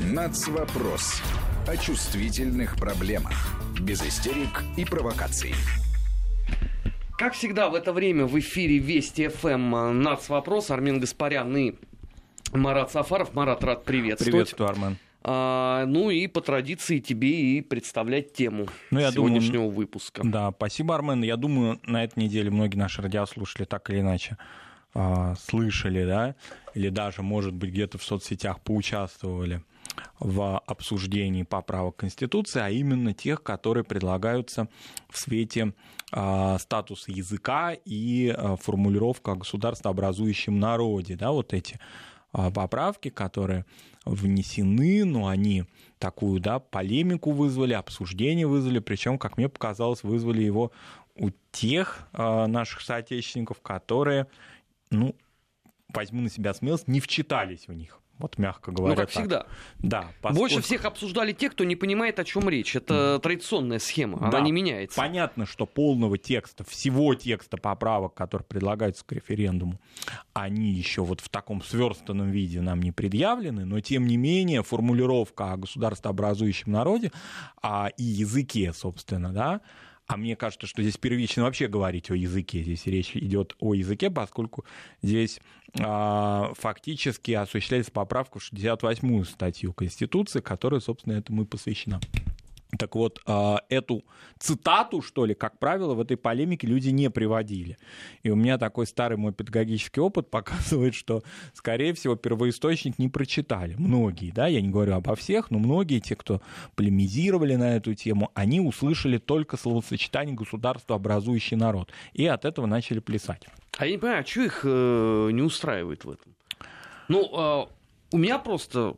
Нацвопрос. О чувствительных проблемах. Без истерик и провокаций. Как всегда в это время в эфире Вести ФМ Нацвопрос. Армин Гаспарян и Марат Сафаров. Марат, рад приветствовать. Приветствую, Армен. А, ну и по традиции тебе и представлять тему ну, я сегодняшнего думаю, выпуска. Да, спасибо, Армен. Я думаю, на этой неделе многие наши радиослушатели так или иначе а, слышали, да, или даже, может быть, где-то в соцсетях поучаствовали в обсуждении поправок Конституции, а именно тех, которые предлагаются в свете э, статуса языка и э, формулировка о государствообразующем народе. Да, вот эти э, поправки, которые внесены, но они такую да, полемику вызвали, обсуждение вызвали, причем, как мне показалось, вызвали его у тех наших соотечественников, которые, ну, возьму на себя смелость, не вчитались в них. Вот мягко говоря. Ну, как так. всегда. Да. Поскольку... Больше всех обсуждали те, кто не понимает, о чем речь. Это традиционная схема, она да. не меняется. Понятно, что полного текста, всего текста поправок, которые предлагаются к референдуму, они еще вот в таком сверстанном виде нам не предъявлены, но тем не менее формулировка о государствообразующем народе а, и языке, собственно, да, а мне кажется, что здесь первично вообще говорить о языке. Здесь речь идет о языке, поскольку здесь а, фактически осуществляется поправка в 68-ю статью Конституции, которая, собственно, этому и посвящена. Так вот, а, эту цитату, что ли, как правило, в этой полемике люди не приводили. И у меня такой старый мой педагогический опыт показывает, что, скорее всего, первоисточник не прочитали. Многие, да, я не говорю обо всех, но многие, те, кто полемизировали на эту тему, они услышали только словосочетание «государство, образующий народ». И от этого начали плясать. А я не понимаю, а что их э, не устраивает в этом? Ну, э, у меня просто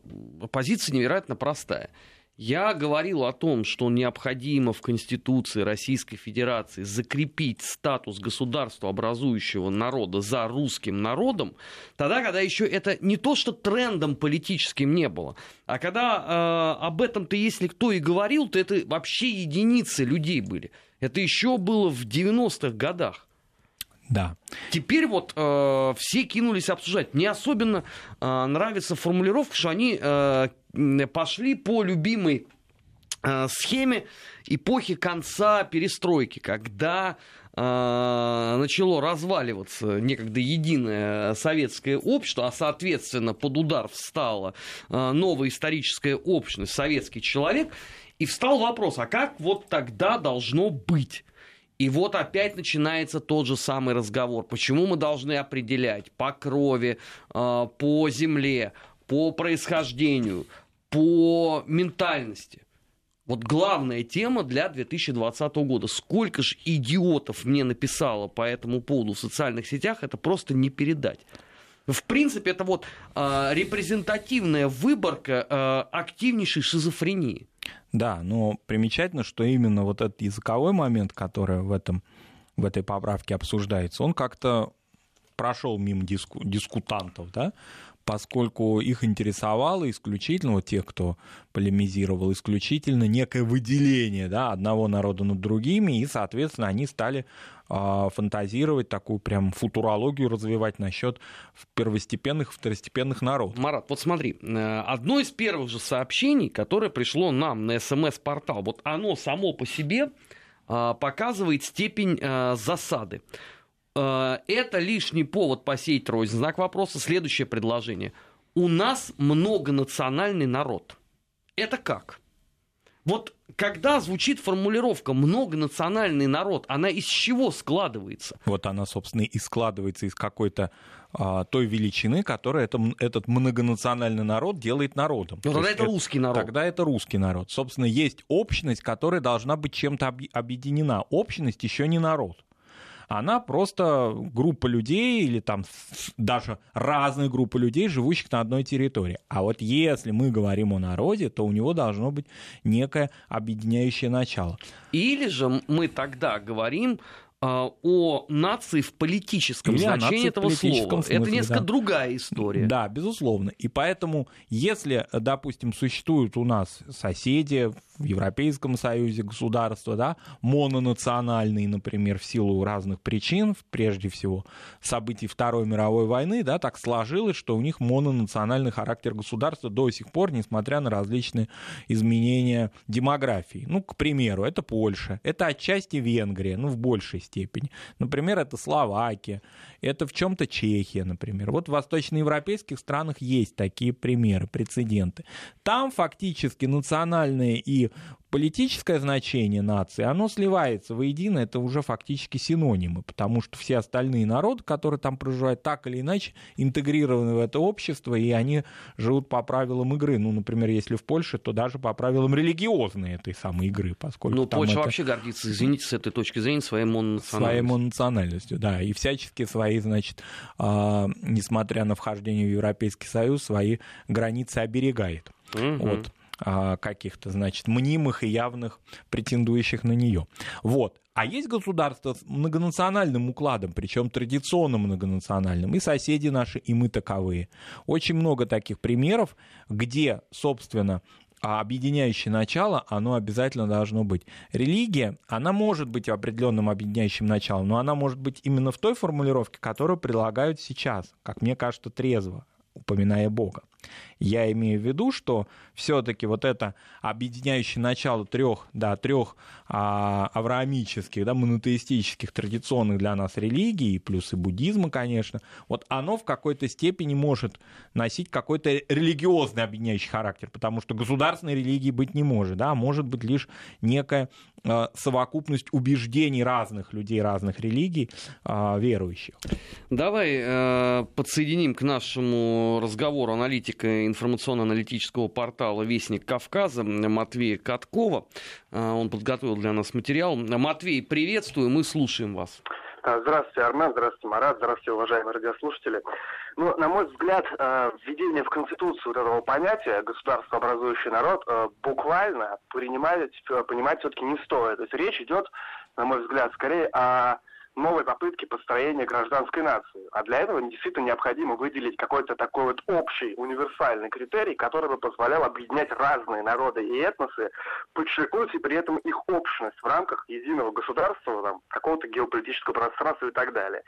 позиция невероятно простая. Я говорил о том, что необходимо в Конституции Российской Федерации закрепить статус государства, образующего народа за русским народом, тогда, когда еще это не то, что трендом политическим не было, а когда э, об этом-то, если кто и говорил, то это вообще единицы людей были. Это еще было в 90-х годах. Да. Теперь вот э, все кинулись обсуждать. Мне особенно э, нравится формулировка, что они э, пошли по любимой э, схеме эпохи конца перестройки, когда э, начало разваливаться некогда единое советское общество, а соответственно под удар встала э, новая историческая общность, советский человек, и встал вопрос, а как вот тогда должно быть? И вот опять начинается тот же самый разговор. Почему мы должны определять по крови, по земле, по происхождению, по ментальности? Вот главная тема для 2020 года. Сколько же идиотов мне написало по этому поводу в социальных сетях, это просто не передать. В принципе, это вот э, репрезентативная выборка э, активнейшей шизофрении. Да, но примечательно, что именно вот этот языковой момент, который в, этом, в этой поправке обсуждается, он как-то прошел мимо диску, дискутантов, да, поскольку их интересовало исключительно, вот тех, кто полемизировал, исключительно некое выделение да, одного народа над другими, и, соответственно, они стали э, фантазировать, такую прям футурологию развивать насчет первостепенных второстепенных народов. Марат, вот смотри, э, одно из первых же сообщений, которое пришло нам на СМС-портал, вот оно само по себе э, показывает степень э, засады. Э, это лишний повод посеять рознь. Знак вопроса. Следующее предложение. У нас многонациональный народ. Это как? Вот когда звучит формулировка «многонациональный народ», она из чего складывается? Вот она, собственно, и складывается из какой-то а, той величины, которая это, этот многонациональный народ делает народом. Но тогда это русский народ. Тогда это русский народ. Собственно, есть общность, которая должна быть чем-то объединена. Общность еще не народ она просто группа людей или там даже разные группы людей, живущих на одной территории. А вот если мы говорим о народе, то у него должно быть некое объединяющее начало. Или же мы тогда говорим а, о нации в политическом Или значении этого слова. Смысле, Это несколько да. другая история. Да, безусловно. И поэтому, если, допустим, существуют у нас соседи в Европейском Союзе государства, да, мононациональные, например, в силу разных причин, прежде всего событий Второй мировой войны, да, так сложилось, что у них мононациональный характер государства до сих пор, несмотря на различные изменения демографии. Ну, к примеру, это Польша, это отчасти Венгрия, ну, в большей степени. Например, это Словакия, это в чем-то Чехия, например. Вот в восточноевропейских странах есть такие примеры, прецеденты. Там фактически национальные и политическое значение нации, оно сливается воедино, это уже фактически синонимы, потому что все остальные народы, которые там проживают, так или иначе интегрированы в это общество, и они живут по правилам игры. Ну, например, если в Польше, то даже по правилам религиозной этой самой игры, поскольку Ну, Польша это... вообще гордится, извините, с этой точки зрения, своей мононациональностью. Своей мононациональностью, да, и всячески свои, значит, э, несмотря на вхождение в Европейский Союз, свои границы оберегает. Угу. Вот. А, каких-то, значит, мнимых и явных претендующих на нее. Вот. А есть государства с многонациональным укладом, причем традиционно многонациональным, и соседи наши, и мы таковые. Очень много таких примеров, где, собственно, объединяющее начало, оно обязательно должно быть. Религия, она может быть определенным объединяющим началом, но она может быть именно в той формулировке, которую предлагают сейчас, как мне кажется, трезво, упоминая Бога. Я имею в виду, что все-таки вот это объединяющее начало трех, да, трех а, авраамических, да, монотеистических, традиционных для нас религий, плюс и буддизма, конечно, вот оно в какой-то степени может носить какой-то религиозный объединяющий характер, потому что государственной религии быть не может, да, а может быть лишь некая совокупность убеждений разных людей, разных религий, а, верующих. Давай э, подсоединим к нашему разговору аналитика информационно-аналитического портала «Вестник Кавказа» Матвея Каткова. Э, он подготовил для нас материал. Матвей, приветствую, мы слушаем вас. Здравствуйте, Армен, здравствуйте, Марат, здравствуйте, уважаемые радиослушатели. Ну, на мой взгляд, э, введение в Конституцию вот этого понятия государство образующий народ э, буквально принимать, понимать все-таки не стоит. То есть речь идет, на мой взгляд, скорее о новой попытки построения гражданской нации. А для этого действительно необходимо выделить какой-то такой вот общий, универсальный критерий, который бы позволял объединять разные народы и этносы, подчеркнуть и при этом их общность в рамках единого государства, там, какого-то геополитического пространства и так далее.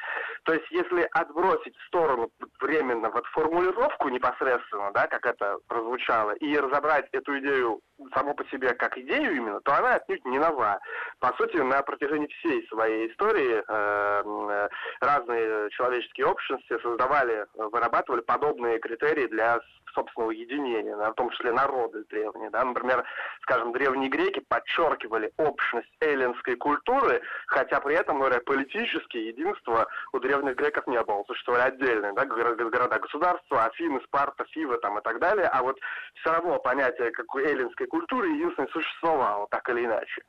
То есть, если отбросить в сторону временно вот формулировку непосредственно, да, как это прозвучало, и разобрать эту идею само по себе как идею именно, то она отнюдь не нова. По сути, на протяжении всей своей истории э, разные человеческие общности создавали, вырабатывали подобные критерии для собственного единения, в том числе народы древние. Да? Например, скажем, древние греки подчеркивали общность эллинской культуры, хотя при этом, говоря, политические единства у древних греков не было. Существовали отдельные да, города-государства, Афины, Спарта, Фива там, и так далее, а вот все равно понятие какой эллинской культуры единственное существовало, так или иначе.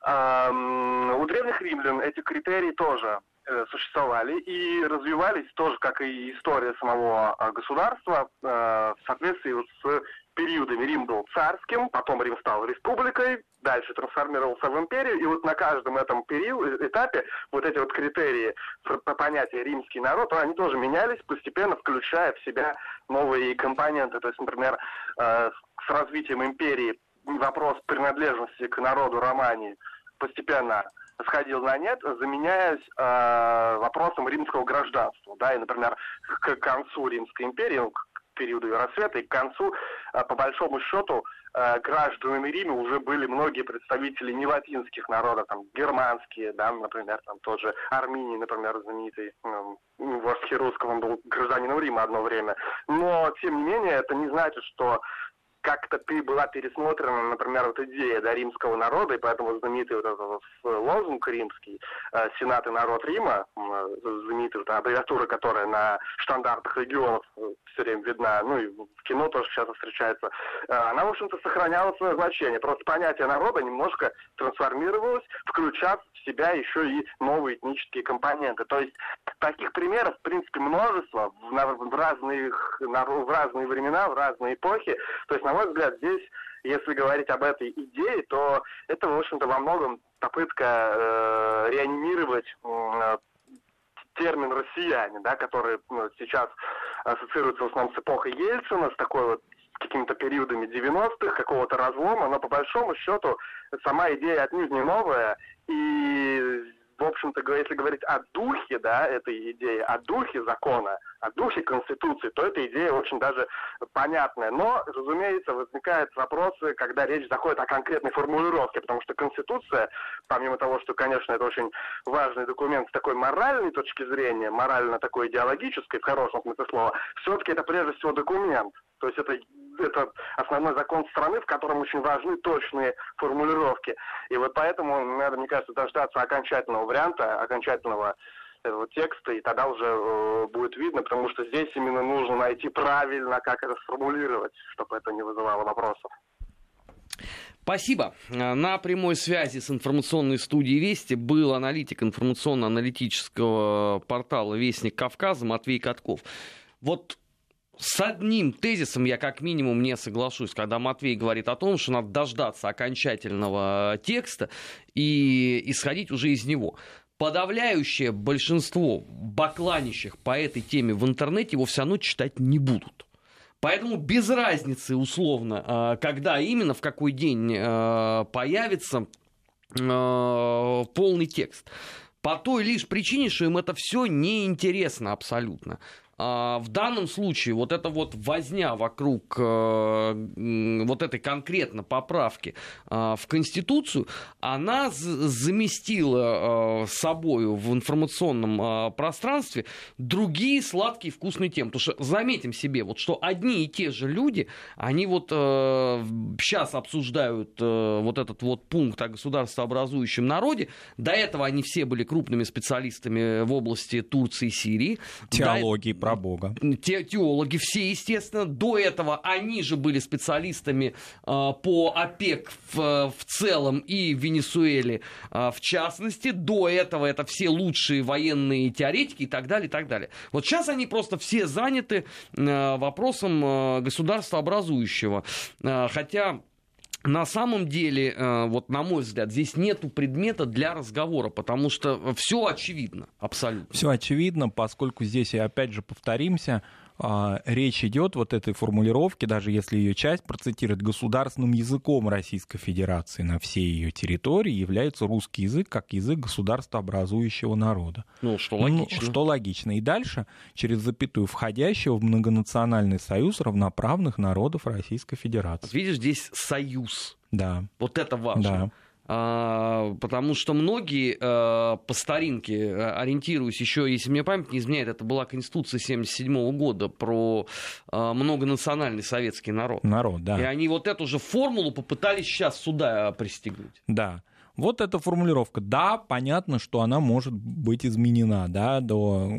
У древних римлян эти критерии тоже Э, существовали и развивались тоже, как и история самого а, государства, э, в соответствии с периодами. Рим был царским, потом Рим стал республикой, дальше трансформировался в империю, и вот на каждом этом периоде, этапе вот эти вот критерии по понятию римский народ, они тоже менялись, постепенно включая в себя новые компоненты. То есть, например, э, с развитием империи вопрос принадлежности к народу Романии постепенно сходил на нет, заменяясь э, вопросом римского гражданства. Да, и, например, к концу Римской империи, ну, периоду ее рассвета, и к концу, э, по большому счету, э, гражданами Рима уже были многие представители не латинских народов, там, германские, да, например, там тот же Арминий, например, знаменитый э, вождь Херусского, он был гражданином Рима одно время. Но, тем не менее, это не значит, что как-то была пересмотрена, например, вот идея да, римского народа, и поэтому знаменитый вот этот вот лозунг римский э, «Сенат и народ Рима», э, знаменитая вот аббревиатура, которая на штандартах регионов э, все время видна, ну и в кино тоже часто встречается, э, она, в общем-то, сохраняла свое значение. Просто понятие народа немножко трансформировалось, включав в себя еще и новые этнические компоненты. То есть таких примеров, в принципе, множество в, в, разных, в разные времена, в разные эпохи. То есть, на мой взгляд, здесь, если говорить об этой идее, то это, в общем-то, во многом попытка э, реанимировать э, термин «россияне», да, который ну, сейчас ассоциируется в основном с эпохой Ельцина, с такой вот какими-то периодами 90-х, какого-то разлома, но по большому счету сама идея отнюдь не новая, и в общем-то, если говорить о духе, да, этой идеи, о духе закона, о духе Конституции, то эта идея очень даже понятная. Но, разумеется, возникают вопросы, когда речь заходит о конкретной формулировке, потому что Конституция, помимо того, что, конечно, это очень важный документ с такой моральной точки зрения, морально такой идеологической, в хорошем смысле слова, все-таки это прежде всего документ. То есть это, это основной закон страны, в котором очень важны точные формулировки. И вот поэтому, наверное, мне кажется, дождаться окончательного варианта, окончательного этого текста, и тогда уже э, будет видно, потому что здесь именно нужно найти правильно, как это сформулировать, чтобы это не вызывало вопросов. Спасибо. На прямой связи с информационной студией Вести был аналитик информационно-аналитического портала Вестник Кавказа Матвей Катков. Вот с одним тезисом я как минимум не соглашусь, когда Матвей говорит о том, что надо дождаться окончательного текста и исходить уже из него. Подавляющее большинство бакланищих по этой теме в интернете его все равно читать не будут. Поэтому без разницы, условно, а, когда именно, в какой день а, появится полный текст. По той лишь причине, что им это все неинтересно абсолютно. А, в данном случае вот эта вот возня вокруг э, вот этой конкретно поправки а, в Конституцию, она заместила э, собою в информационном а, пространстве другие сладкие вкусные темы. Потому что заметим себе, вот что одни и те же люди, они вот сейчас э, обсуждают вот этот вот пункт о государствообразующем народе. До этого они все были крупными специалистами в области Турции и Сирии. Теологии, про Бога. Те, теологи все, естественно. До этого они же были специалистами э, по ОПЕК в, в целом и в Венесуэле э, в частности. До этого это все лучшие военные теоретики и так далее, и так далее. Вот сейчас они просто все заняты э, вопросом э, государства образующего. Э, хотя на самом деле, э, вот на мой взгляд, здесь нету предмета для разговора, потому что все очевидно, абсолютно. Все очевидно, поскольку здесь, и опять же повторимся, речь идет вот этой формулировки, даже если ее часть процитировать, государственным языком Российской Федерации на всей ее территории является русский язык как язык государства образующего народа. Ну, что логично. Ну, что логично. И дальше, через запятую, входящего в многонациональный союз равноправных народов Российской Федерации. Видишь, здесь союз. Да. Вот это важно. Да. А, потому что многие а, по старинке, а, ориентируясь еще, если мне память не изменяет, это была Конституция 1977 года про многонациональный советский народ. Народ, да. И они вот эту же формулу попытались сейчас сюда пристегнуть. Да. Вот эта формулировка. Да, понятно, что она может быть изменена да, до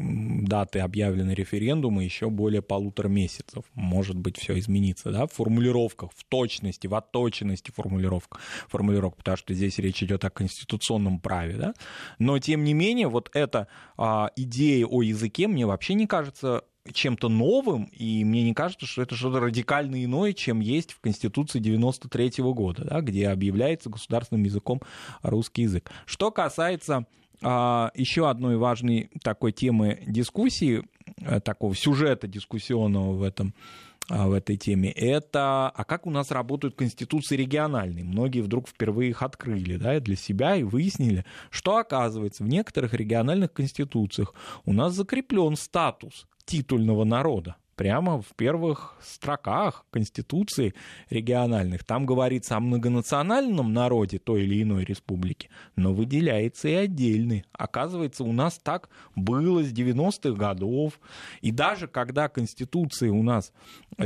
даты объявленного референдума еще более полутора месяцев. Может быть, все изменится да, в формулировках, в точности, в отточенности формулировок, формулировок, потому что здесь речь идет о конституционном праве. Да? Но, тем не менее, вот эта а, идея о языке мне вообще не кажется чем-то новым, и мне не кажется, что это что-то радикально иное, чем есть в Конституции 93 -го года, да, где объявляется государственным языком русский язык. Что касается а, еще одной важной такой темы дискуссии, э, такого сюжета дискуссионного в этом а, в этой теме, это а как у нас работают конституции региональные. Многие вдруг впервые их открыли да, для себя и выяснили, что оказывается в некоторых региональных конституциях у нас закреплен статус титульного народа прямо в первых строках Конституции региональных. Там говорится о многонациональном народе той или иной республики, но выделяется и отдельный. Оказывается, у нас так было с 90-х годов. И даже когда Конституции у нас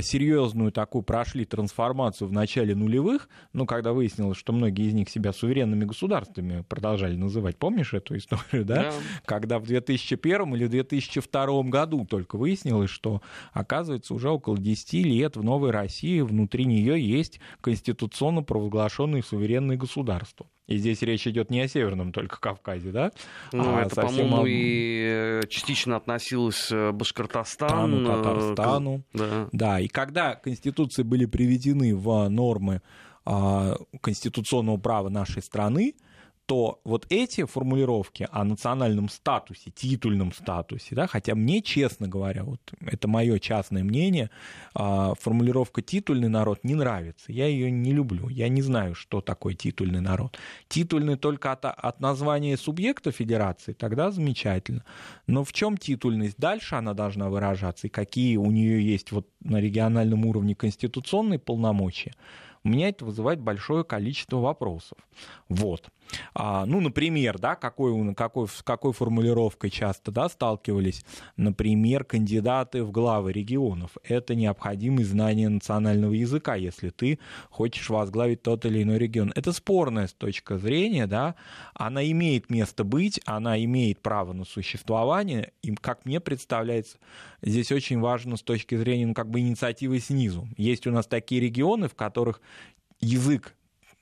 серьезную такую прошли трансформацию в начале нулевых, ну, когда выяснилось, что многие из них себя суверенными государствами продолжали называть, помнишь эту историю, да? да. Когда в 2001 или 2002 году только выяснилось, что оказывается, уже около 10 лет в Новой России внутри нее есть конституционно провозглашенные суверенные государства. И здесь речь идет не о Северном только Кавказе, да? Ну, а это, по-моему, об... и частично относилось к Башкортостану, Татарстану. Да. да, и когда конституции были приведены в нормы а, конституционного права нашей страны, то вот эти формулировки о национальном статусе, титульном статусе, да, хотя мне, честно говоря, вот это мое частное мнение, а, формулировка «титульный народ» не нравится. Я ее не люблю. Я не знаю, что такое титульный народ. Титульный только от, от названия субъекта федерации, тогда замечательно. Но в чем титульность? Дальше она должна выражаться, и какие у нее есть вот на региональном уровне конституционные полномочия у меня это вызывает большое количество вопросов. Вот. А, ну, например, да, какой, какой, с какой формулировкой часто да, сталкивались, например, кандидаты в главы регионов. Это необходимое знание национального языка, если ты хочешь возглавить тот или иной регион. Это спорная с точки зрения, да, она имеет место быть, она имеет право на существование, и, как мне представляется, здесь очень важно с точки зрения, ну, как бы инициативы снизу. Есть у нас такие регионы, в которых язык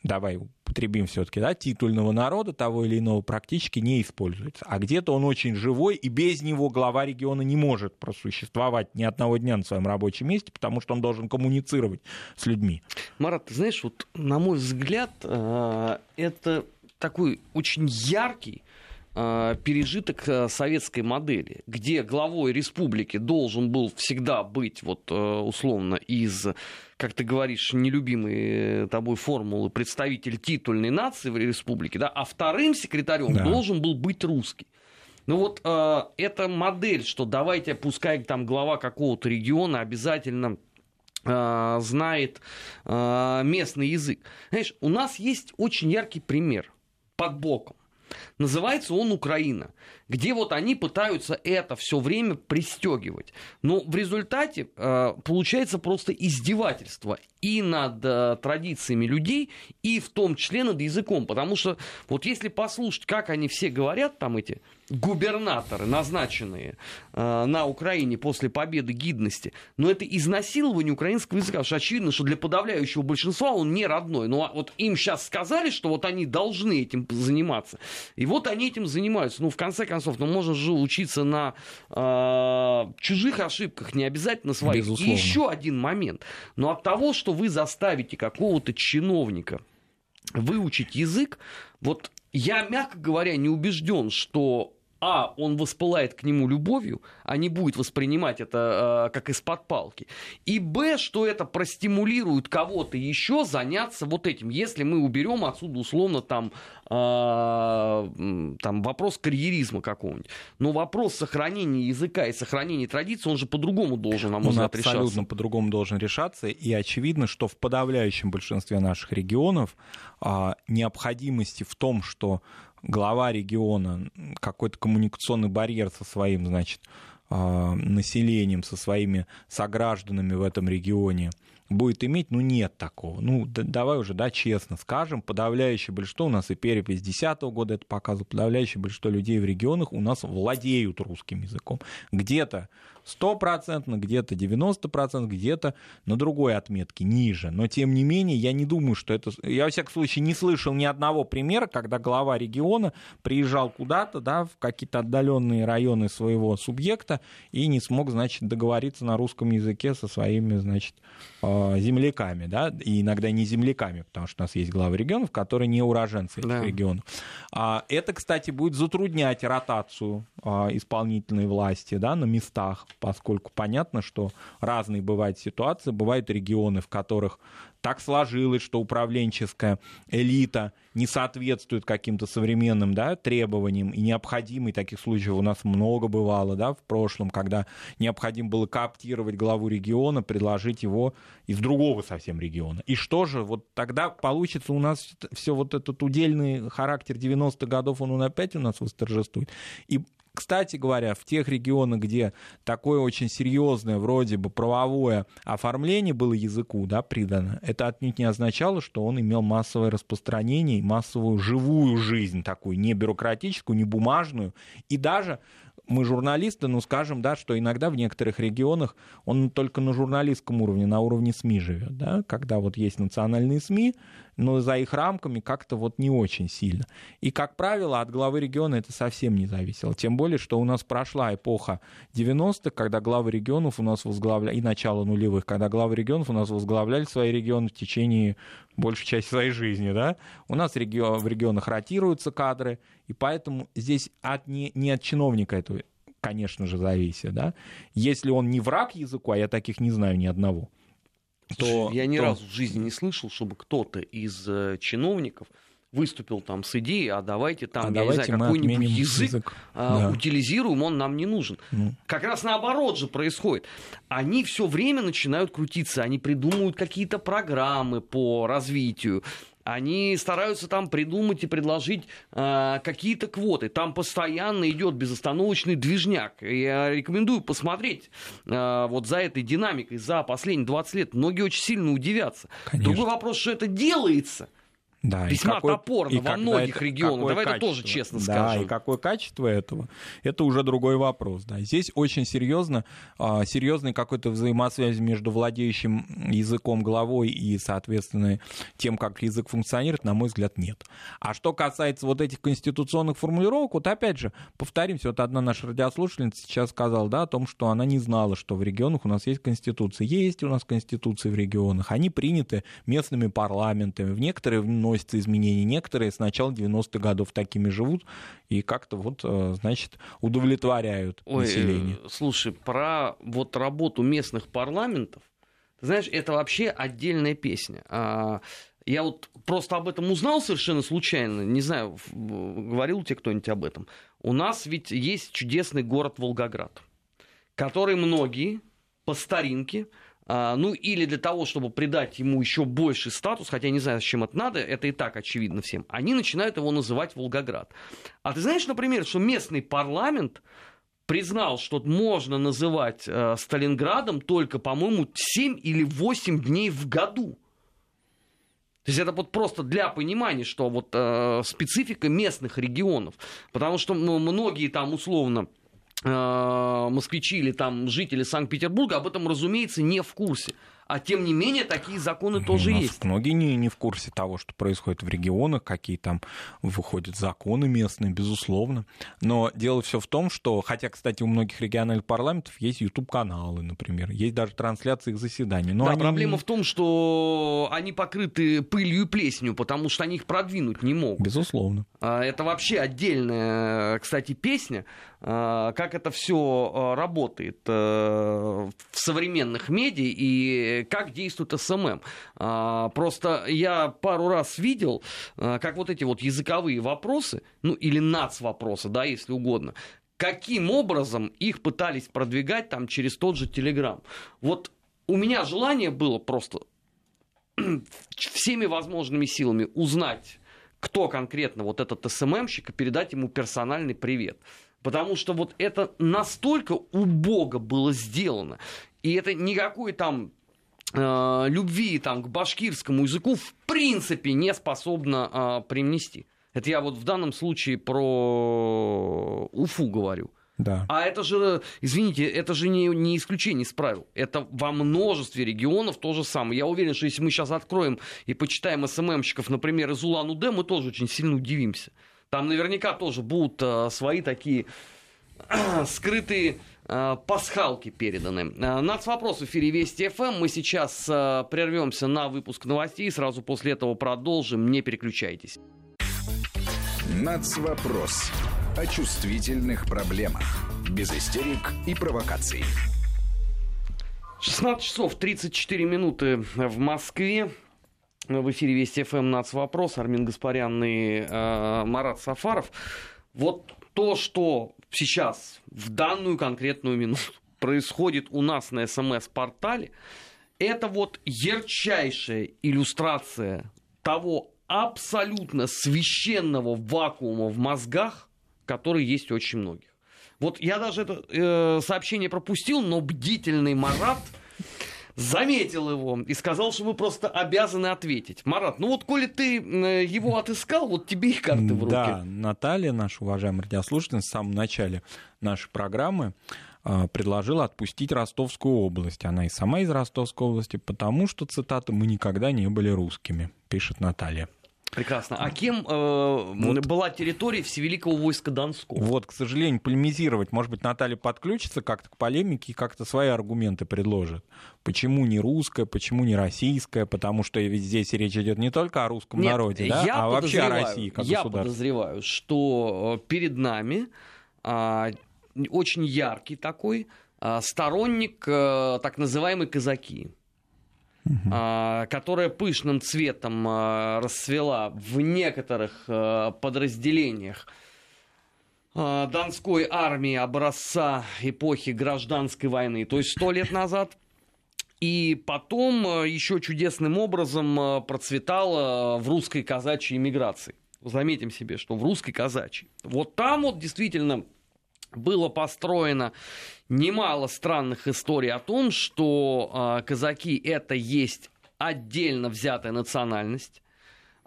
давай употребим все-таки, да, титульного народа того или иного практически не используется. А где-то он очень живой, и без него глава региона не может просуществовать ни одного дня на своем рабочем месте, потому что он должен коммуницировать с людьми. Марат, ты знаешь, вот на мой взгляд, э, это такой очень яркий пережиток э, советской модели, где главой республики должен был всегда быть вот условно из как ты говоришь, нелюбимые тобой формулы представитель титульной нации в республике, да, а вторым секретарем да. должен был быть русский. Ну вот э, эта модель, что давайте, пускай там глава какого-то региона обязательно э, знает э, местный язык. Знаешь, у нас есть очень яркий пример под боком. Называется он Украина, где вот они пытаются это все время пристегивать. Но в результате э, получается просто издевательство и над э, традициями людей, и в том числе над языком. Потому что вот если послушать, как они все говорят, там эти губернаторы, назначенные э, на Украине после победы гидности, но это изнасилование украинского языка. Потому что очевидно, что для подавляющего большинства он не родной. Но вот им сейчас сказали, что вот они должны этим заниматься. И вот они этим занимаются. Ну, в конце концов, ну, можно же учиться на э, чужих ошибках, не обязательно своих. Безусловно. И еще один момент. Но от того, что вы заставите какого-то чиновника выучить язык, вот я, мягко говоря, не убежден, что а, он воспылает к нему любовью, а не будет воспринимать это э, как из-под палки. И б, что это простимулирует кого-то еще заняться вот этим. Если мы уберем отсюда условно там, э, там вопрос карьеризма какого-нибудь. Но вопрос сохранения языка и сохранения традиций, он же по-другому должен, на мой взгляд, решаться. абсолютно по-другому должен решаться. И очевидно, что в подавляющем большинстве наших регионов э, необходимости в том, что глава региона какой-то коммуникационный барьер со своим, значит, а, населением, со своими согражданами в этом регионе будет иметь, ну, нет такого. Ну, да, давай уже, да, честно скажем, подавляющее большинство, у нас и перепись 2010 года это показывает, подавляющее большинство людей в регионах у нас владеют русским языком. Где-то стопроцентно, где-то 90%, где-то на другой отметке, ниже. Но, тем не менее, я не думаю, что это... Я, во всяком случае, не слышал ни одного примера, когда глава региона приезжал куда-то, да, в какие-то отдаленные районы своего субъекта и не смог, значит, договориться на русском языке со своими, значит, земляками, да, и иногда не земляками, потому что у нас есть главы регионов, которые не уроженцы этих да. регионов. А это, кстати, будет затруднять ротацию а, исполнительной власти, да, на местах поскольку понятно, что разные бывают ситуации, бывают регионы, в которых так сложилось, что управленческая элита не соответствует каким-то современным да, требованиям и необходимой, таких случаев у нас много бывало да, в прошлом, когда необходимо было кооптировать главу региона, предложить его из другого совсем региона. И что же, вот тогда получится у нас все вот этот удельный характер 90-х годов, он, он опять у нас восторжествует. И кстати говоря, в тех регионах, где такое очень серьезное, вроде бы правовое оформление было языку да, придано, это отнюдь не означало, что он имел массовое распространение массовую живую жизнь такую, не бюрократическую, не бумажную. И даже мы журналисты, ну скажем, да, что иногда в некоторых регионах он только на журналистском уровне, на уровне СМИ живет, да, когда вот есть национальные СМИ, но за их рамками как-то вот не очень сильно. И, как правило, от главы региона это совсем не зависело. Тем более, что у нас прошла эпоха 90-х, когда главы регионов у нас возглавляли, и начало нулевых, когда главы регионов у нас возглавляли свои регионы в течение большей части своей жизни, да, у нас регион, в регионах ротируются кадры, и поэтому здесь от, не, не от чиновника это, конечно же, зависит, да. Если он не враг языку, а я таких не знаю ни одного, то... Я ни то... разу в жизни не слышал, чтобы кто-то из э, чиновников выступил там с идеей, а давайте там, а я давайте не знаю, какой-нибудь язык, язык. А, да. утилизируем, он нам не нужен. Ну. Как раз наоборот же происходит. Они все время начинают крутиться, они придумывают какие-то программы по развитию, они стараются там придумать и предложить э, какие-то квоты. Там постоянно идет безостановочный движняк. Я рекомендую посмотреть э, вот за этой динамикой за последние 20 лет. Многие очень сильно удивятся. Конечно. Другой вопрос, что это делается. Да, Весьма какой, топорно во многих это, регионах. Давай качество, это тоже честно да, скажем. и какое качество этого, это уже другой вопрос. Да. Здесь очень серьезно, а, серьезный какой-то взаимосвязь между владеющим языком главой и, соответственно, тем, как язык функционирует, на мой взгляд, нет. А что касается вот этих конституционных формулировок, вот опять же, повторимся, вот одна наша радиослушательница сейчас сказала, да, о том, что она не знала, что в регионах у нас есть конституция. Есть у нас конституции в регионах, они приняты местными парламентами, в некоторые вносятся изменения. Некоторые с начала 90-х годов такими живут и как-то вот, э, значит, удовлетворяют Ой, население. Э, слушай, про вот работу местных парламентов, ты знаешь, это вообще отдельная песня. А, я вот просто об этом узнал совершенно случайно. Не знаю, говорил тебе кто-нибудь об этом. У нас ведь есть чудесный город Волгоград, который многие по старинке ну или для того, чтобы придать ему еще больший статус, хотя я не знаю, зачем это надо, это и так очевидно всем, они начинают его называть Волгоград. А ты знаешь, например, что местный парламент признал, что можно называть э, Сталинградом только, по-моему, 7 или 8 дней в году. То есть это вот просто для понимания, что вот э, специфика местных регионов. Потому что многие там условно москвичи или там жители Санкт-Петербурга об этом, разумеется, не в курсе. А тем не менее, такие законы тоже есть. Многие не, не в курсе того, что происходит в регионах, какие там выходят законы местные, безусловно. Но дело все в том, что, хотя, кстати, у многих региональных парламентов есть YouTube-каналы, например, есть даже трансляции их заседаний. Но да, они... проблема в том, что они покрыты пылью и плесенью, потому что они их продвинуть не могут. Безусловно. А, это вообще отдельная, кстати, песня, как это все работает э, в современных медиа и как действует SMM. А, просто я пару раз видел, как вот эти вот языковые вопросы, ну или нац-вопросы, да, если угодно, каким образом их пытались продвигать там через тот же Телеграм. Вот у меня желание было просто всеми возможными силами узнать, кто конкретно вот этот СММщик, и передать ему персональный привет. Потому что вот это настолько убого было сделано. И это никакой там Э, любви там, к башкирскому языку в принципе не способна э, привнести. Это я вот в данном случае про Уфу говорю. Да. А это же, извините, это же не, не исключение из правил. Это во множестве регионов то же самое. Я уверен, что если мы сейчас откроем и почитаем СММщиков, например, из Улан-Удэ, мы тоже очень сильно удивимся. Там наверняка тоже будут э, свои такие э, скрытые Э, пасхалки переданы. Э, Нац вопрос в эфире Вести ФМ. Мы сейчас э, прервемся на выпуск новостей. Сразу после этого продолжим. Не переключайтесь. Нац вопрос о чувствительных проблемах. Без истерик и провокаций. 16 часов 34 минуты в Москве. В эфире Вести ФМ Нац вопрос. Армин Гаспарян и э, Марат Сафаров. Вот то, что сейчас, в данную конкретную минуту, происходит у нас на СМС-портале, это вот ярчайшая иллюстрация того абсолютно священного вакуума в мозгах, который есть у очень многих. Вот я даже это э, сообщение пропустил, но бдительный Марат заметил его и сказал, что мы просто обязаны ответить. Марат, ну вот коли ты его отыскал, вот тебе и карты в руки. Да, Наталья, наша уважаемая радиослушательница, в самом начале нашей программы э, предложила отпустить Ростовскую область. Она и сама из Ростовской области, потому что, цитата, «мы никогда не были русскими», пишет Наталья. Прекрасно. А кем э, вот. была территория Всевеликого войска Донского? Вот, к сожалению, полемизировать. Может быть, Наталья подключится как-то к полемике и как-то свои аргументы предложит. Почему не русская, почему не российская? Потому что ведь здесь речь идет не только о русском Нет, народе, да, а вообще о России как Я подозреваю, что э, перед нами а, очень яркий такой а, сторонник а, так называемой казаки Uh-huh. которая пышным цветом а, расцвела в некоторых а, подразделениях Донской армии образца эпохи гражданской войны, то есть сто лет назад. И потом еще чудесным образом процветала в русской казачьей эмиграции. Заметим себе, что в русской казачьей. Вот там вот действительно было построено немало странных историй о том, что э, казаки это есть отдельно взятая национальность.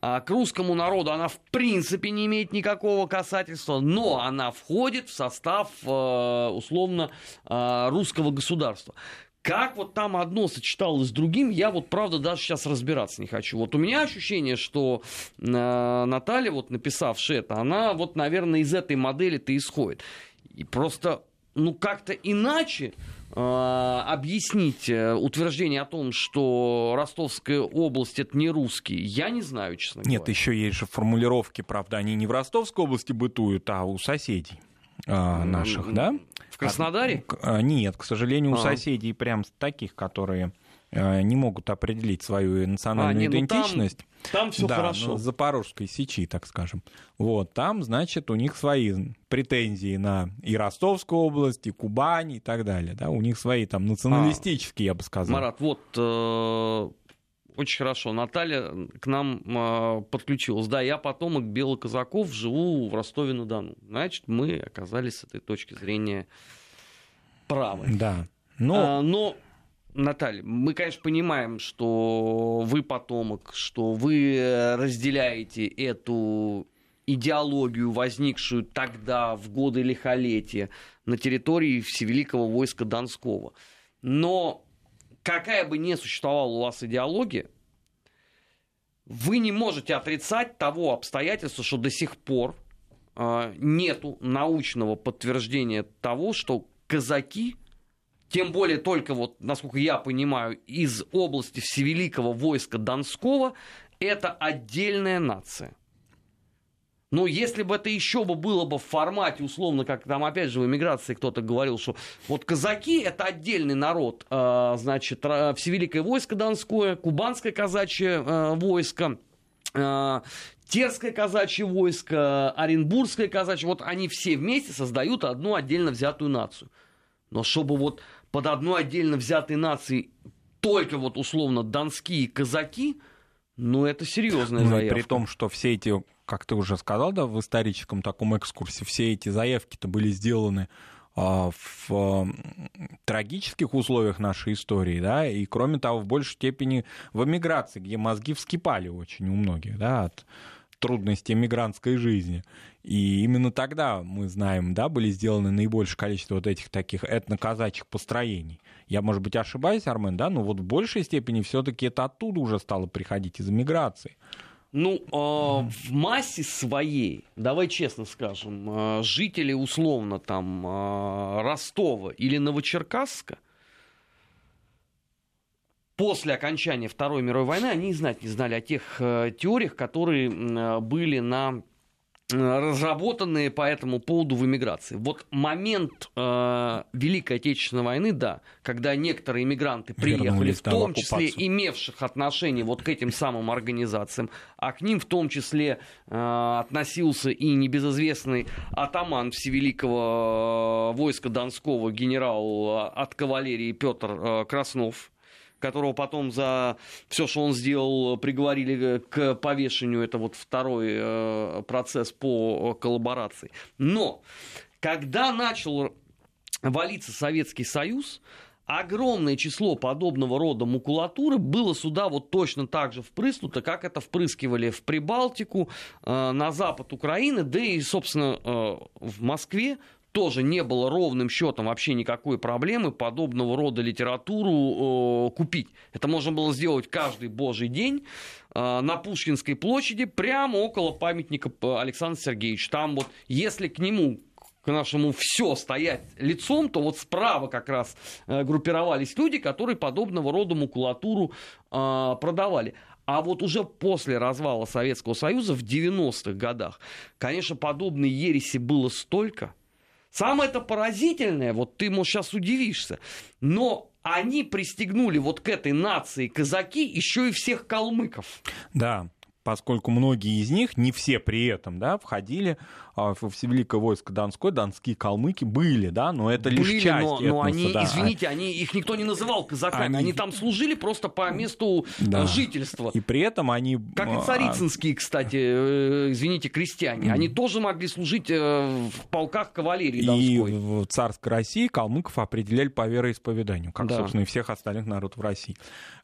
А к русскому народу она в принципе не имеет никакого касательства, но она входит в состав э, условно э, русского государства. Как вот там одно сочеталось с другим, я вот правда даже сейчас разбираться не хочу. Вот у меня ощущение, что э, Наталья, вот написавшая это, она вот, наверное, из этой модели-то исходит. И просто, ну, как-то иначе э, объяснить э, утверждение о том, что Ростовская область это не русский, я не знаю, честно говоря. Нет, еще есть же формулировки, правда, они не в Ростовской области бытуют, а у соседей наших, да? В Краснодаре? А, нет, к сожалению, у а. соседей прям таких, которые Э, не могут определить свою национальную а, не, идентичность. Ну там, там все да, хорошо. Ну, Запорожской сечи, так скажем. Вот, там, значит, у них свои претензии на и Ростовскую область, и Кубань, и так далее. Да? У них свои там националистические, а, я бы сказал. Марат, вот э, очень хорошо. Наталья к нам э, подключилась. Да, я потомок белоказаков, живу в Ростове-на-Дону. Значит, мы оказались с этой точки зрения правы. Да. Но... А, но Наталья, мы, конечно, понимаем, что вы потомок, что вы э, разделяете эту идеологию, возникшую тогда, в годы лихолетия, на территории Всевеликого войска Донского. Но какая бы ни существовала у вас идеология, вы не можете отрицать того обстоятельства, что до сих пор э, нету научного подтверждения того, что казаки тем более только вот, насколько я понимаю, из области Всевеликого войска Донского, это отдельная нация. Но если бы это еще бы было бы в формате, условно, как там опять же в эмиграции кто-то говорил, что вот казаки это отдельный народ, э, значит, Всевеликое войско Донское, Кубанское казачье э, войско, э, Терское казачье войско, Оренбургское казачье, вот они все вместе создают одну отдельно взятую нацию. Но чтобы вот под одной отдельно взятой нацией только вот условно донские казаки, ну это серьезная ну, заявка. при том, что все эти, как ты уже сказал, да, в историческом таком экскурсе, все эти заявки-то были сделаны а, в трагических условиях нашей истории, да, и кроме того, в большей степени в эмиграции, где мозги вскипали очень у многих, да, от трудностей мигрантской жизни. И именно тогда, мы знаем, да, были сделаны наибольшее количество вот этих таких этноказачьих построений. Я, может быть, ошибаюсь, Армен, да, но вот в большей степени все-таки это оттуда уже стало приходить из эмиграции. Ну, э, в массе своей, давай честно скажем, э, жители условно там э, Ростова или Новочеркасска после окончания Второй мировой войны они знать не знали о тех э, теориях, которые э, были на разработанные по этому поводу в эмиграции. Вот момент э, Великой Отечественной войны, да, когда некоторые иммигранты приехали, в том числе имевших отношение вот к этим самым организациям, а к ним в том числе э, относился и небезызвестный атаман Всевеликого э, войска Донского генерал э, от кавалерии Петр э, Краснов, которого потом за все, что он сделал, приговорили к повешению. Это вот второй э, процесс по коллаборации. Но когда начал валиться Советский Союз, огромное число подобного рода макулатуры было сюда вот точно так же впрыснуто, как это впрыскивали в Прибалтику, э, на запад Украины, да и, собственно, э, в Москве тоже не было ровным счетом вообще никакой проблемы подобного рода литературу э, купить. Это можно было сделать каждый божий день э, на Пушкинской площади, прямо около памятника Александра Сергеевича. Там вот, если к нему к нашему все стоять лицом, то вот справа как раз э, группировались люди, которые подобного рода макулатуру э, продавали. А вот уже после развала Советского Союза в 90-х годах, конечно, подобной ереси было столько. Самое это поразительное, вот ты, может, сейчас удивишься, но они пристегнули вот к этой нации казаки еще и всех калмыков. Да, поскольку многие из них, не все при этом, да, входили а, в Великое войско Донской, донские калмыки были, да, но это были, лишь часть но, этноса, но они, да. извините, они, их никто не называл казаками, они, Они- там служили просто по месту э, Да. жительства. И при этом они... Как и а, царицынские, кстати, э, извините, крестьяне. Они тоже могли служить э, в полках кавалерии И Донской. в царской России калмыков определяли по вероисповеданию, как, Да. собственно, и всех остальных народов России.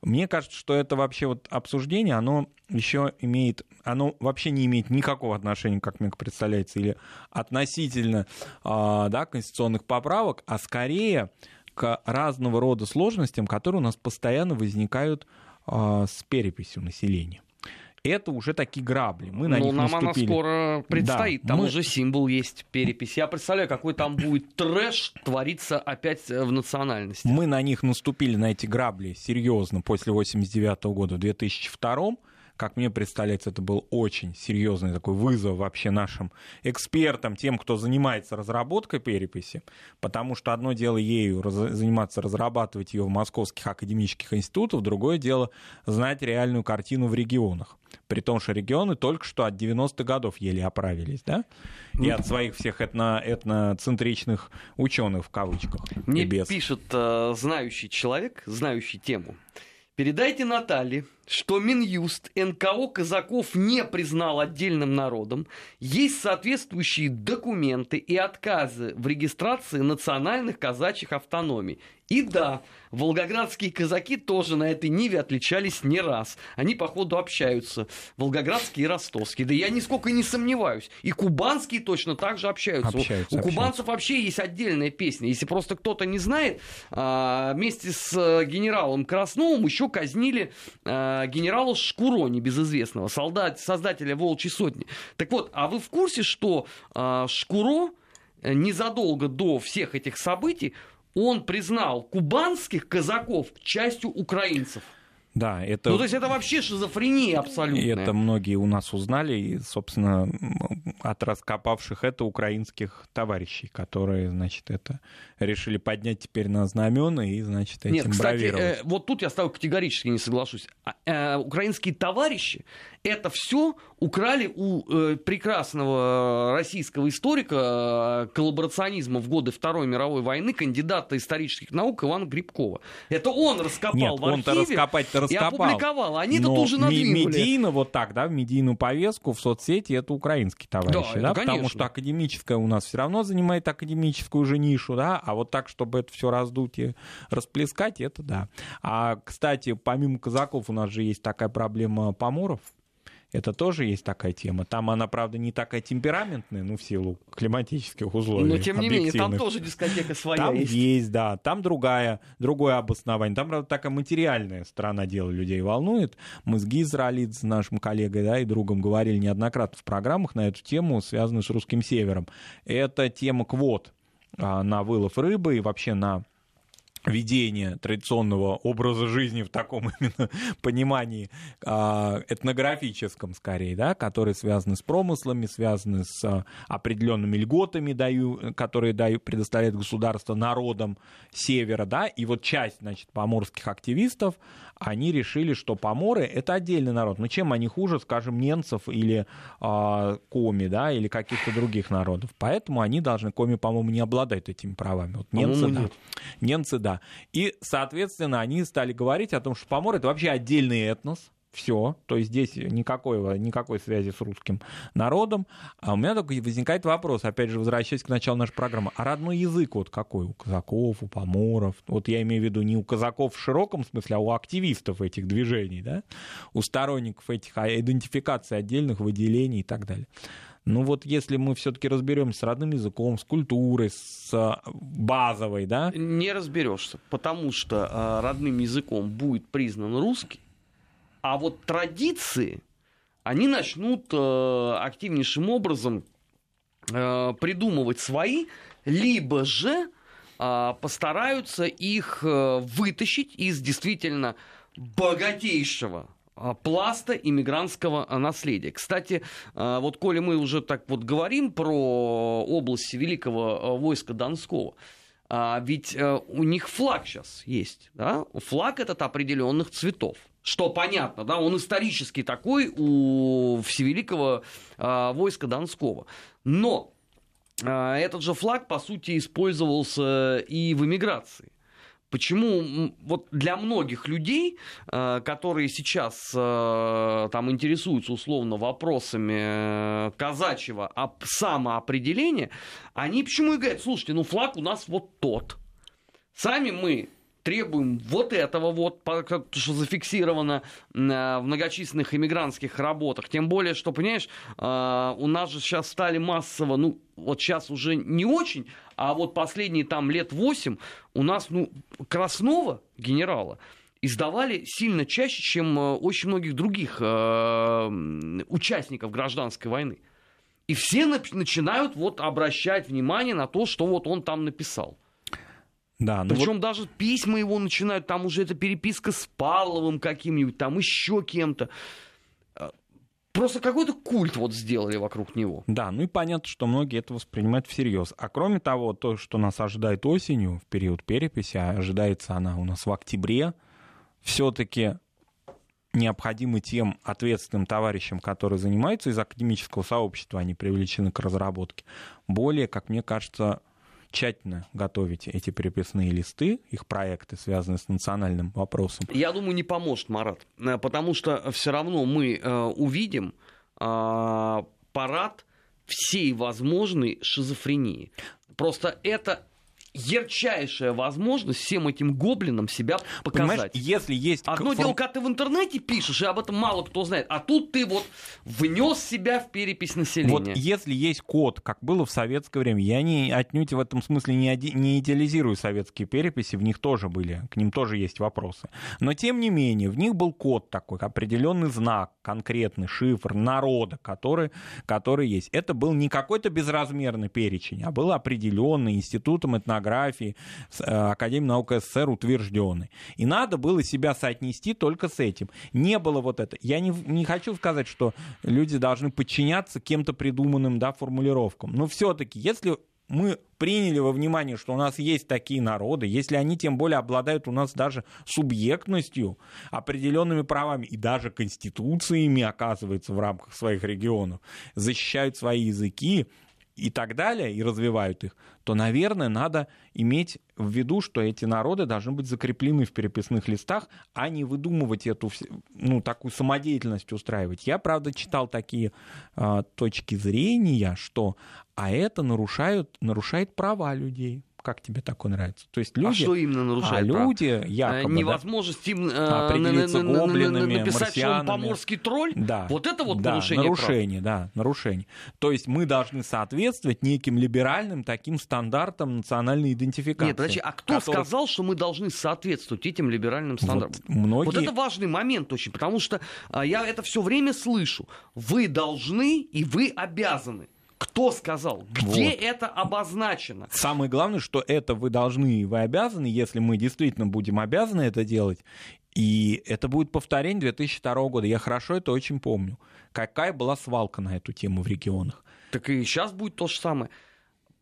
Мне кажется, что это вообще вот обсуждение, оно еще имеет, оно вообще не имеет никакого отношения, как мне представляется, или относительно а, да, конституционных поправок, а скорее к разного рода сложностям, которые у нас постоянно возникают а, с переписью населения. Это уже такие грабли. Мы на Ну, них нам наступили. она скоро предстоит. Да, там мы- уже символ есть, перепись. Я представляю, какой там будет трэш твориться опять э, в национальности. Мы на них наступили, на эти грабли, серьезно после 89 года, в 2002 как мне представляется, это был очень серьезный такой вызов вообще нашим экспертам, тем, кто занимается разработкой переписи, потому что одно дело ею раз- заниматься, разрабатывать ее в московских академических институтах, другое дело знать реальную картину в регионах. При том, что регионы только что от 90-х годов еле оправились, да? И от своих всех этно, этноцентричных ученых в кавычках. Мне без. пишет э, знающий человек, знающий тему. Передайте Наталье, что Минюст НКО казаков не признал отдельным народом. Есть соответствующие документы и отказы в регистрации национальных казачьих автономий. И да, волгоградские казаки тоже на этой ниве отличались не раз. Они, походу, общаются. Волгоградские и ростовские. Да я нисколько не сомневаюсь. И кубанские точно так же общаются. У- Общаются, У общаются. кубанцев вообще есть отдельная песня. Если просто кто-то не знает, а, вместе с э, генералом Красновым еще казнили а, генерала Шкуро, небезызвестного, солдат, создателя Волчьей сотни. Так вот, а вы в курсе, что а, Шкуро э, незадолго до всех этих событий он признал кубанских казаков частью украинцев. Да, это... Ну, то есть это вообще шизофрения абсолютная. И это многие у нас узнали, и, собственно, от раскопавших это украинских товарищей, которые, значит, это решили поднять теперь на знамена и, значит, этим Нет, кстати, бравировать. э, вот тут я с тобой категорически не соглашусь. А, э, украинские товарищи это все украли у э, прекрасного российского историка э, коллаборационизма в годы Второй мировой войны, кандидата исторических наук Ивана Грибкова. Это он раскопал Нет, в он-то архиве раскопать-то и раскопал. опубликовал. Они это Но тоже надвинули. медийно вот так, да, в медийную повестку в соцсети это украинские товарищи, это да, потому конечно. что академическая у нас все равно занимает академическую же нишу, да, а вот так, чтобы это все раздуть и расплескать, это да. А, кстати, помимо казаков у нас же есть такая проблема поморов, это тоже есть такая тема. Там она, правда, не такая темпераментная, ну, в силу климатических условий. Но тем не менее, там тоже дискотека своя Там есть. есть. да. Там другая, другое обоснование. Там, правда, такая материальная сторона дела людей волнует. Мы с Гизралид, с нашим коллегой, да, и другом говорили неоднократно в программах на эту тему, связанную с русским севером. Это тема квот а, на вылов рыбы и вообще на ведение традиционного образа жизни в таком именно понимании а, этнографическом скорее, да, которые связаны с промыслами, связаны с а, определенными льготами, даю, которые дают, предоставляет государство народам севера, да, и вот часть, значит, поморских активистов, они решили, что поморы — это отдельный народ. Но чем они хуже, скажем, немцев или а, коми, да, или каких-то других народов? Поэтому они должны, коми, по-моему, не обладают этими правами. Вот немцы, да. нет. Немцы, да. И, соответственно, они стали говорить о том, что поморы — это вообще отдельный этнос, все, то есть здесь никакой, никакой связи с русским народом. А у меня только возникает вопрос, опять же, возвращаясь к началу нашей программы, а родной язык вот какой у казаков, у поморов? Вот я имею в виду не у казаков в широком смысле, а у активистов этих движений, да? у сторонников этих а, идентификаций отдельных выделений и так далее. Ну вот если мы все-таки разберемся с родным языком, с культурой, с а, базовой, да? Не разберешься, потому что э, родным языком будет признан русский, а вот традиции, они начнут э, активнейшим образом э, придумывать свои, либо же э, постараются их э, вытащить из действительно богатейшего э, пласта иммигрантского наследия. Кстати, вот коли мы уже так вот говорим про области Великого войска Донского, ведь у них флаг сейчас есть. Да? Флаг этот определенных цветов что понятно, да, он исторически такой у всевеликого э, войска Донского. Но э, этот же флаг, по сути, использовался и в эмиграции. Почему вот для многих людей, э, которые сейчас там интересуются условно вопросами казачьего самоопределения, они почему и говорят, слушайте, ну флаг у нас вот тот. Сами мы требуем вот этого вот, что зафиксировано в многочисленных иммигрантских работах. Тем более, что, понимаешь, а, у нас же сейчас стали массово, ну, вот сейчас уже не очень, а вот последние там лет восемь у нас, ну, Краснова, генерала, издавали сильно чаще, чем э, очень многих других э, участников гражданской войны. И все начинают вот обращать внимание на то, что вот он там написал. Да, ну Причем вот... даже письма его начинают, там уже это переписка с Павловым каким-нибудь, там еще кем-то. А, просто какой-то культ вот сделали вокруг него. Да, ну и понятно, что многие это воспринимают всерьез. А кроме того, то, что нас ожидает осенью в период переписи, а ожидается она у нас в октябре, все-таки необходимы тем ответственным товарищам, которые занимаются из академического сообщества, они привлечены к разработке, более, как мне кажется, тщательно готовить эти переписные листы, их проекты, связанные с национальным вопросом? Я думаю, не поможет, Марат, э, потому что все равно мы э, увидим э, парад всей возможной шизофрении. Просто это ярчайшая возможность всем этим гоблинам себя показать. Понимаешь, если есть... Одно дело, когда ты в интернете пишешь, и об этом мало кто знает, а тут ты вот внес себя в перепись населения. Вот если есть код, как было в советское время, я не отнюдь в этом смысле не, оди... не идеализирую советские переписи, в них тоже были, к ним тоже есть вопросы. Но тем не менее, в них был код такой, определенный знак, конкретный шифр народа, который, который есть. Это был не какой-то безразмерный перечень, а был определенный институтом этнографии этнографии э, Академии наук СССР утвержденный. И надо было себя соотнести только с этим. Не было вот это. Я не, не хочу сказать, что люди должны подчиняться кем-то придуманным да, формулировкам. Но все-таки, если мы приняли во внимание, что у нас есть такие народы, если они тем более обладают у нас даже субъектностью, определенными правами и даже конституциями, оказывается, в рамках своих регионов, защищают свои языки, и так далее, и развивают их, то, наверное, надо иметь в виду, что эти народы должны быть закреплены в переписных листах, а не выдумывать эту, ну, такую самодеятельность устраивать. Я, правда, читал такие э, точки зрения, что а это нарушают, нарушает права людей как тебе такое нравится? То есть а люди, а что именно нарушает? А люди якобы, невозможность им э, определиться гоблинами, написать, что он поморский тролль. Да, вот это вот да, нарушение. Нарушение, прав. да, нарушение. То есть мы должны соответствовать неким либеральным таким стандартам национальной идентификации. Нет, подожди, а кто которых... сказал, что мы должны соответствовать этим либеральным стандартам? Вот, многие... вот это важный момент очень, потому что а, я это все время слышу. Вы должны и вы обязаны. Кто сказал? Где вот. это обозначено? Самое главное, что это вы должны, вы обязаны, если мы действительно будем обязаны это делать. И это будет повторение 2002 года. Я хорошо это очень помню. Какая была свалка на эту тему в регионах. Так и сейчас будет то же самое.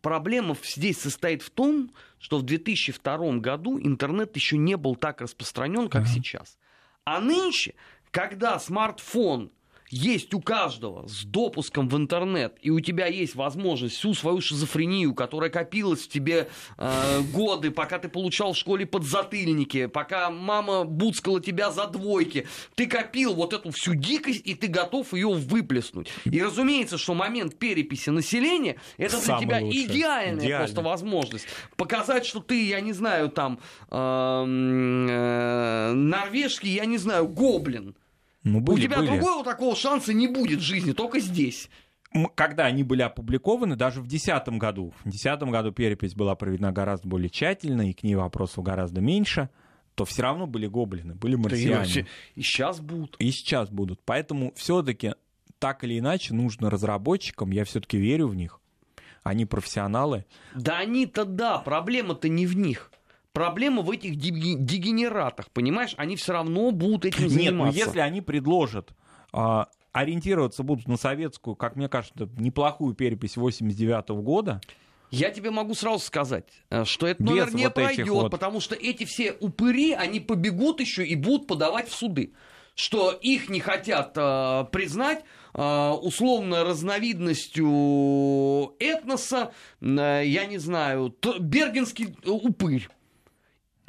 Проблема здесь состоит в том, что в 2002 году интернет еще не был так распространен, как ага. сейчас. А нынче, когда смартфон есть у каждого с допуском в интернет, и у тебя есть возможность всю свою шизофрению, которая копилась в тебе э, годы, пока ты получал в школе подзатыльники, пока мама буцкала тебя за двойки, ты копил вот эту всю дикость, и ты готов ее выплеснуть. И разумеется, что момент переписи населения, это Самый для тебя лучший. идеальная Идеально. просто возможность показать, что ты, я не знаю, там, эм, э, норвежский, я не знаю, гоблин. Ну, У были, тебя были. другого такого шанса не будет в жизни, только здесь. Когда они были опубликованы, даже в 2010 году, в 2010 году перепись была проведена гораздо более тщательно, и к ней вопросов гораздо меньше, то все равно были гоблины, были марсиане. И сейчас будут. И сейчас будут. Поэтому все-таки так или иначе нужно разработчикам, я все-таки верю в них, они профессионалы. Да они-то да, проблема-то не в них. Проблема в этих дегенератах, понимаешь? Они все равно будут этим Нет, ну заниматься. если они предложат а, ориентироваться будут на советскую, как мне кажется, неплохую перепись 89 года, Я тебе могу сразу сказать, э, что этот Без номер не вот пройдет, вот. потому что эти все упыри, они побегут еще и будут подавать в суды. Что их не хотят э, признать э, условно разновидностью этноса, э, я не знаю, бергенский упырь.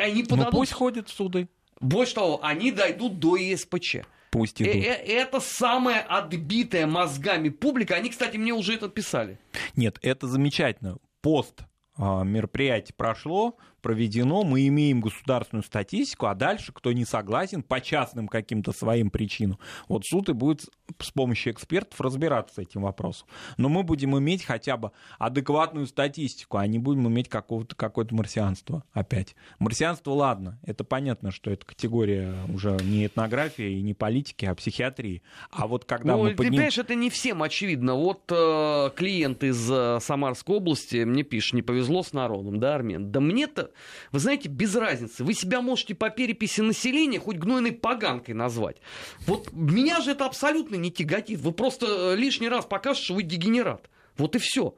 Они ну подадут... пусть ходят в суды, Больше того, они дойдут до ЕСПЧ. пусть Э, идут. э, Это самая отбитая мозгами публика. Они, кстати, мне уже это писали. Нет, это замечательно. Пост а, мероприятие прошло, проведено, мы имеем государственную статистику, а дальше, кто не согласен по частным каким-то своим причинам, вот суд и будет с помощью экспертов разбираться с этим вопросом. Но мы будем иметь хотя бы адекватную статистику, а не будем иметь какого-то, какое-то марсианство опять. Марсианство, ладно, это понятно, что это категория уже не этнографии и не политики, а психиатрии. А вот когда ну, мы ты подним... понимаешь, это не всем очевидно. Вот э, клиент из э, Самарской области мне пишет, не повезло с народом, да, Армен? Да мне-то, вы знаете, без разницы. Вы себя можете по переписи населения хоть гнойной поганкой назвать. Вот меня же это абсолютно не тяготит. Вы просто э, лишний раз покажете, что вы дегенерат. Вот и все.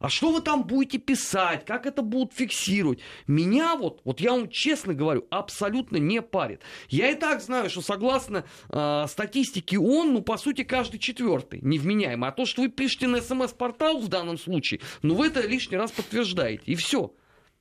А что вы там будете писать, как это будут фиксировать? Меня вот, вот я вам честно говорю, абсолютно не парит. Я и так знаю, что согласно э, статистике ООН, ну, по сути, каждый четвертый невменяемый. А то, что вы пишете на СМС-портал в данном случае, ну, вы это лишний раз подтверждаете. И все.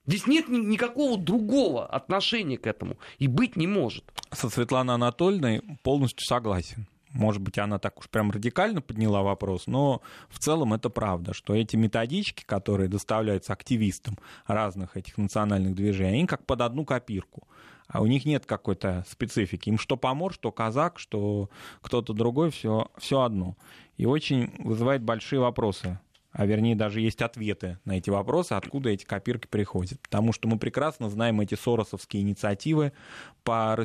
Здесь нет ни- никакого другого отношения к этому. И быть не может. со Светланой Анатольевной полностью согласен. Может быть, она так уж прям радикально подняла вопрос, но в целом это правда, что эти методички, которые доставляются активистам разных этих национальных движений, они как под одну копирку. А у них нет какой-то специфики. Им что помор, что казак, что кто-то другой, все, все одно. И очень вызывает большие вопросы а вернее даже есть ответы на эти вопросы, откуда эти копирки приходят. Потому что мы прекрасно знаем эти соросовские инициативы по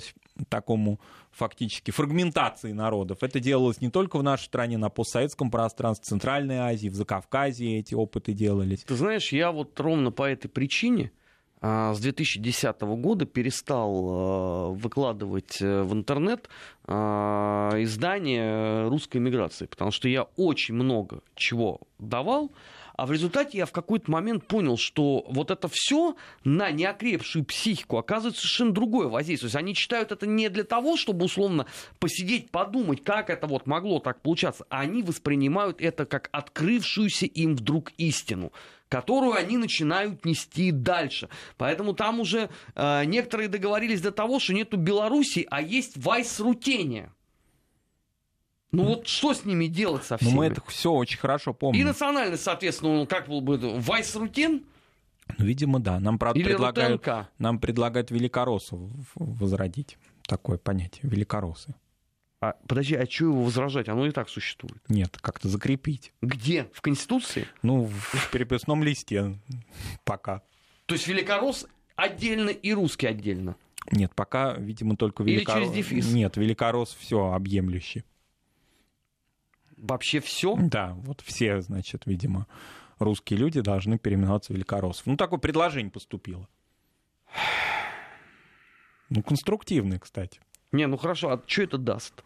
такому фактически фрагментации народов. Это делалось не только в нашей стране, на постсоветском пространстве, в Центральной Азии, в Закавказье эти опыты делались. Ты знаешь, я вот ровно по этой причине с 2010 года перестал э, выкладывать э, в интернет а, издания русской миграции, потому что я очень много чего давал, а в результате я в какой-то момент понял, что вот это все на неокрепшую психику оказывает совершенно другое воздействие. То есть они читают это не для того, чтобы условно посидеть, подумать, как это вот могло так получаться, а они воспринимают это как открывшуюся им вдруг истину которую они начинают нести дальше. Поэтому там уже э, некоторые договорились до того, что нету Беларуси, а есть Вайс-Рутения. Ну вот что с ними делать со всеми? мы это все очень хорошо И помним. национальность, соответственно, ну, как был бы это, Вайс-Рутен Ну, видимо, да. Нам, правда, или предлагают, Рутенка? нам предлагают великороссов возродить. Такое понятие, великороссы. А, подожди, а что его возрождать? Оно и так существует. Нет, как-то закрепить. Где? В Конституции? Ну, в переписном листе пока. То есть великорос отдельно и русский отдельно. Нет, пока, видимо, только Или великорос. через дефис. Нет, великорос все объемлющий. Вообще все? Да, вот все, значит, видимо, русские люди должны переименоваться в великороссов. Ну, такое предложение поступило. Ну, конструктивный, кстати. Не, ну хорошо, а что это даст?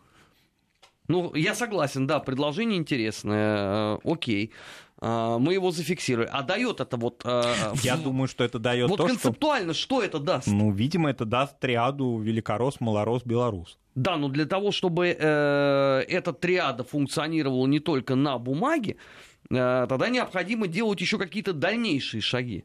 Ну, я согласен, да, предложение интересное, э, окей. а, мы его зафиксируем. А дает это вот... а, Я в- думаю, что это дает Вот то, что... концептуально что это даст? Ну, видимо, это даст триаду великорос, малорос, белорус. Да, но для того, чтобы э, эта триада функционировала не только на бумаге, э, тогда необходимо делать еще какие-то дальнейшие шаги.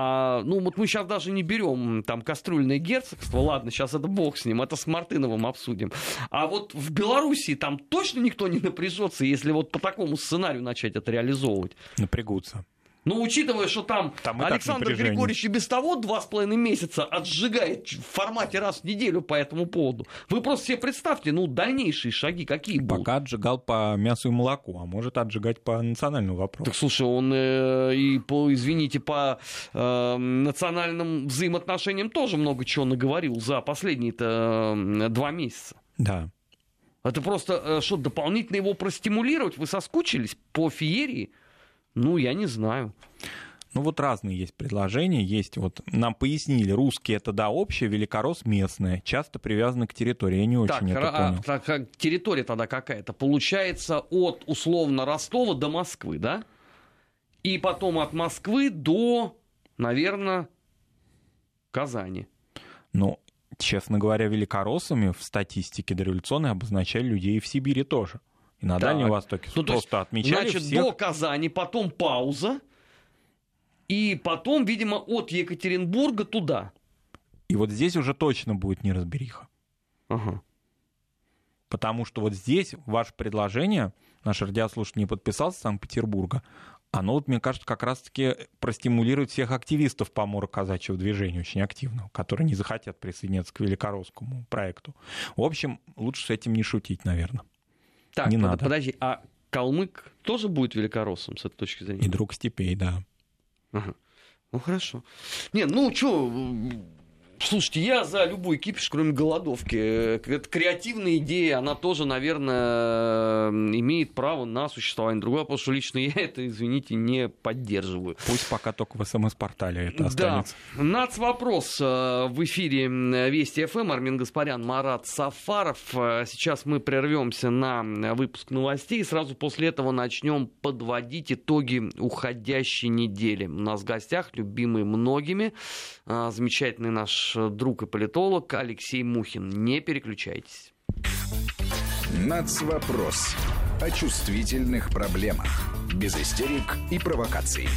А, ну, вот мы сейчас даже не берем там кастрюльное герцогство, ладно, сейчас это бог с ним, это с Мартыновым обсудим. А вот в Белоруссии там точно никто не напряжется, если вот по такому сценарию начать это реализовывать. Напрягутся. Ну, учитывая, что там, Там Александр. Григорьевич и без того два с половиной месяца отжигает в формате раз в неделю по этому поводу. Вы просто себе представьте, ну, дальнейшие шаги какие будут. Пока отжигал по мясу и молоку, а может отжигать по национальному вопросу. Так слушай, он э, и по, извините, по э, национальным взаимоотношениям тоже много чего наговорил за последние-то э, два месяца. Да. Это просто э, что, дополнительно его простимулировать? Вы соскучились по феерии? Ну, я не знаю. Ну вот разные есть предложения. Есть вот, нам пояснили, русский это да общее, великорос местное, часто привязаны к территории. Я не очень Так, это ра- а, понял. так, как территория тогда какая-то? Получается от условно Ростова до Москвы, да? И потом от Москвы до, наверное, Казани. Ну, честно говоря, великороссами в статистике дореволюционной обозначали людей в Сибири тоже. И на Так. Дальнем Востоке Ну, то есть, просто отмечали Значит, всех. до Казани, потом пауза. И потом, видимо, от Екатеринбурга туда. И вот здесь уже точно будет неразбериха. Ага. Потому что вот здесь ваше предложение, наш радиослушатель не подписался Санкт-Петербурга, оно, вот, мне кажется, как раз-таки простимулирует всех активистов по казачьего движения, очень активного, которые не захотят присоединяться к великоросскому проекту. В общем, лучше с этим не шутить, наверное. Так, Не под- надо. подожди, а Калмык тоже будет великороссом с этой точки зрения? И друг степей, да. Ага. Ну хорошо. Не, ну что, слушайте, я за любой кипиш, кроме голодовки. Э, Это креативная идея, она тоже, наверное, имеет право на существование. Другое, потому что лично я это, извините, не поддерживаю. Пусть пока только в СМС-портале это Да, останется. нацвопрос э, в эфире Вести ФМ. Армин Гаспарян, Марат Сафаров. Э, Сейчас мы прервемся на выпуск новостей. Сразу после этого начнем подводить итоги уходящей недели. У нас в гостях, любимый многими, э, замечательный наш друг и политолог Алексей Мухин. Не переключайтесь. Нацвопрос. О чувствительных проблемах. Без истерик и провокаций.